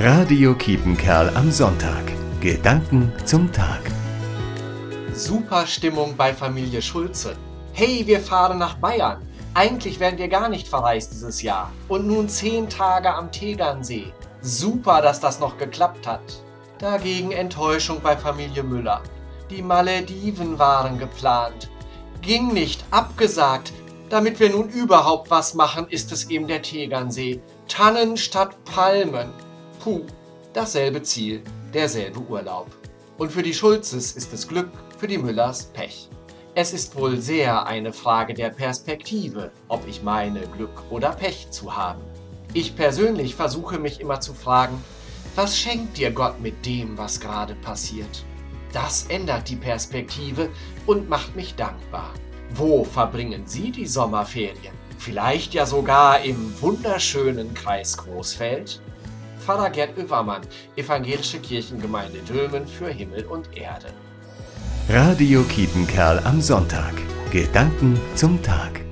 Radio Kiepenkerl am Sonntag. Gedanken zum Tag. Super Stimmung bei Familie Schulze. Hey, wir fahren nach Bayern. Eigentlich wären wir gar nicht verreist dieses Jahr. Und nun zehn Tage am Tegernsee. Super, dass das noch geklappt hat. Dagegen Enttäuschung bei Familie Müller. Die Malediven waren geplant. Ging nicht, abgesagt. Damit wir nun überhaupt was machen, ist es eben der Tegernsee. Tannen statt Palmen. Puh, dasselbe Ziel, derselbe Urlaub. Und für die Schulzes ist es Glück, für die Müllers Pech. Es ist wohl sehr eine Frage der Perspektive, ob ich meine, Glück oder Pech zu haben. Ich persönlich versuche mich immer zu fragen, was schenkt dir Gott mit dem, was gerade passiert? Das ändert die Perspektive und macht mich dankbar. Wo verbringen Sie die Sommerferien? Vielleicht ja sogar im wunderschönen Kreis Großfeld? Pfarrer Gerd Övermann, Evangelische Kirchengemeinde Dülmen für Himmel und Erde. Radio Kiepenkerl am Sonntag. Gedanken zum Tag.